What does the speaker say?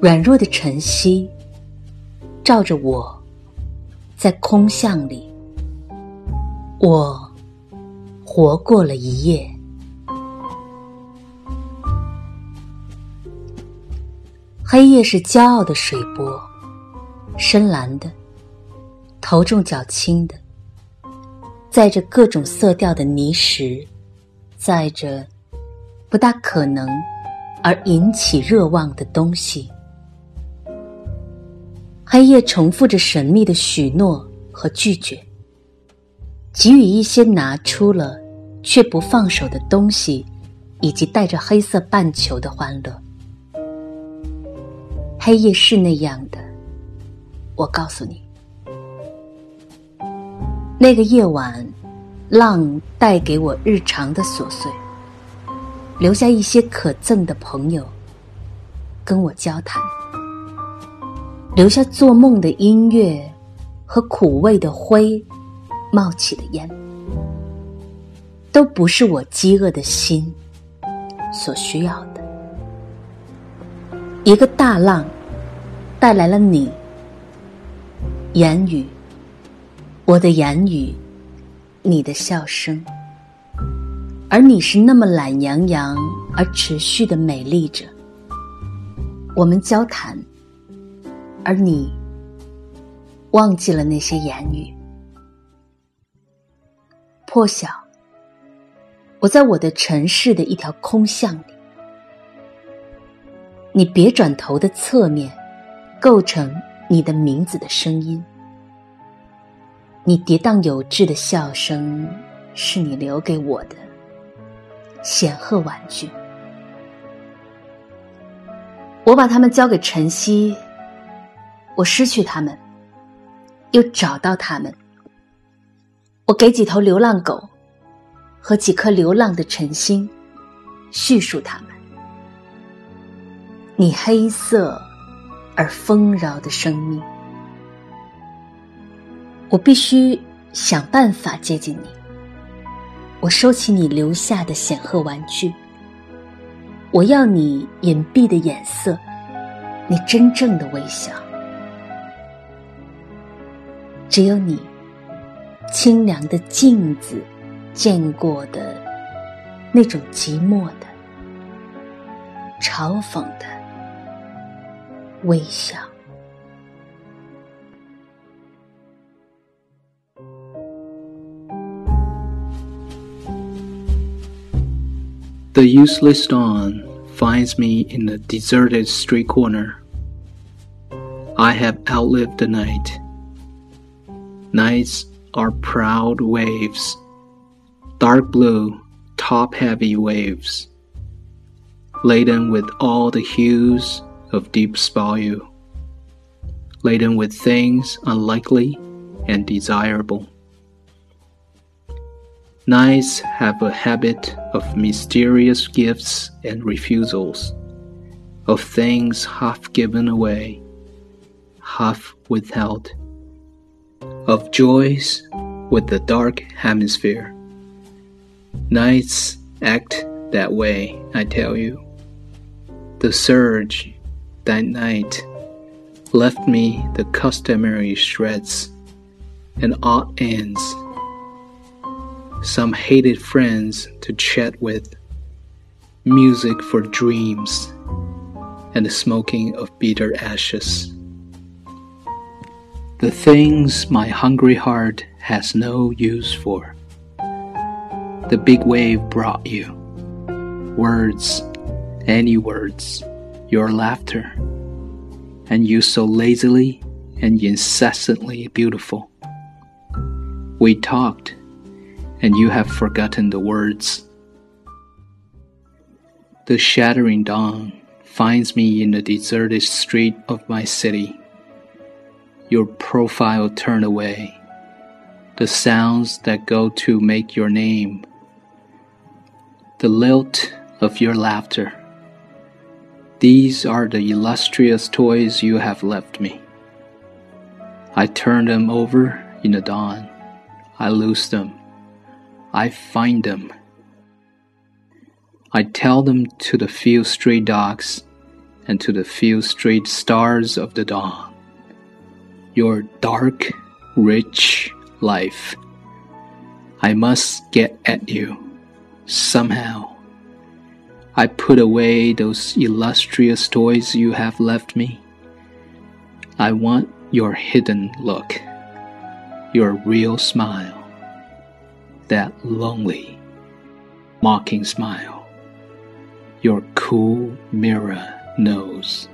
软弱的晨曦照着我，在空巷里，我活过了一夜。黑夜是骄傲的水波，深蓝的，头重脚轻的，载着各种色调的泥石，载着不大可能而引起热望的东西。黑夜重复着神秘的许诺和拒绝，给予一些拿出了却不放手的东西，以及带着黑色半球的欢乐。黑夜是那样的，我告诉你，那个夜晚，浪带给我日常的琐碎，留下一些可憎的朋友跟我交谈，留下做梦的音乐和苦味的灰冒起的烟，都不是我饥饿的心所需要的。一个大浪。带来了你，言语，我的言语，你的笑声，而你是那么懒洋洋而持续的美丽着。我们交谈，而你忘记了那些言语。破晓，我在我的城市的一条空巷里，你别转头的侧面。构成你的名字的声音，你跌宕有致的笑声，是你留给我的显赫玩具。我把它们交给晨曦，我失去他们，又找到他们。我给几头流浪狗和几颗流浪的晨星叙述他们。你黑色。而丰饶的生命，我必须想办法接近你。我收起你留下的显赫玩具，我要你隐蔽的眼色，你真正的微笑。只有你清凉的镜子见过的那种寂寞的、嘲讽的。微笑。The useless dawn finds me in a deserted street corner. I have outlived the night. Nights are proud waves, dark blue, top heavy waves, laden with all the hues of deep value, laden with things unlikely and desirable. Nights have a habit of mysterious gifts and refusals, of things half given away, half withheld, of joys with the dark hemisphere. Nights act that way, I tell you. The surge that night left me the customary shreds and odd ends, some hated friends to chat with, music for dreams, and the smoking of bitter ashes. The things my hungry heart has no use for. The big wave brought you. Words, any words your laughter, and you so lazily and incessantly beautiful. We talked, and you have forgotten the words. The shattering dawn finds me in the deserted street of my city. Your profile turned away, the sounds that go to make your name, the lilt of your laughter these are the illustrious toys you have left me. I turn them over in the dawn. I lose them. I find them. I tell them to the few stray dogs and to the few stray stars of the dawn. Your dark, rich life. I must get at you, somehow. I put away those illustrious toys you have left me. I want your hidden look, your real smile, that lonely, mocking smile, your cool mirror nose.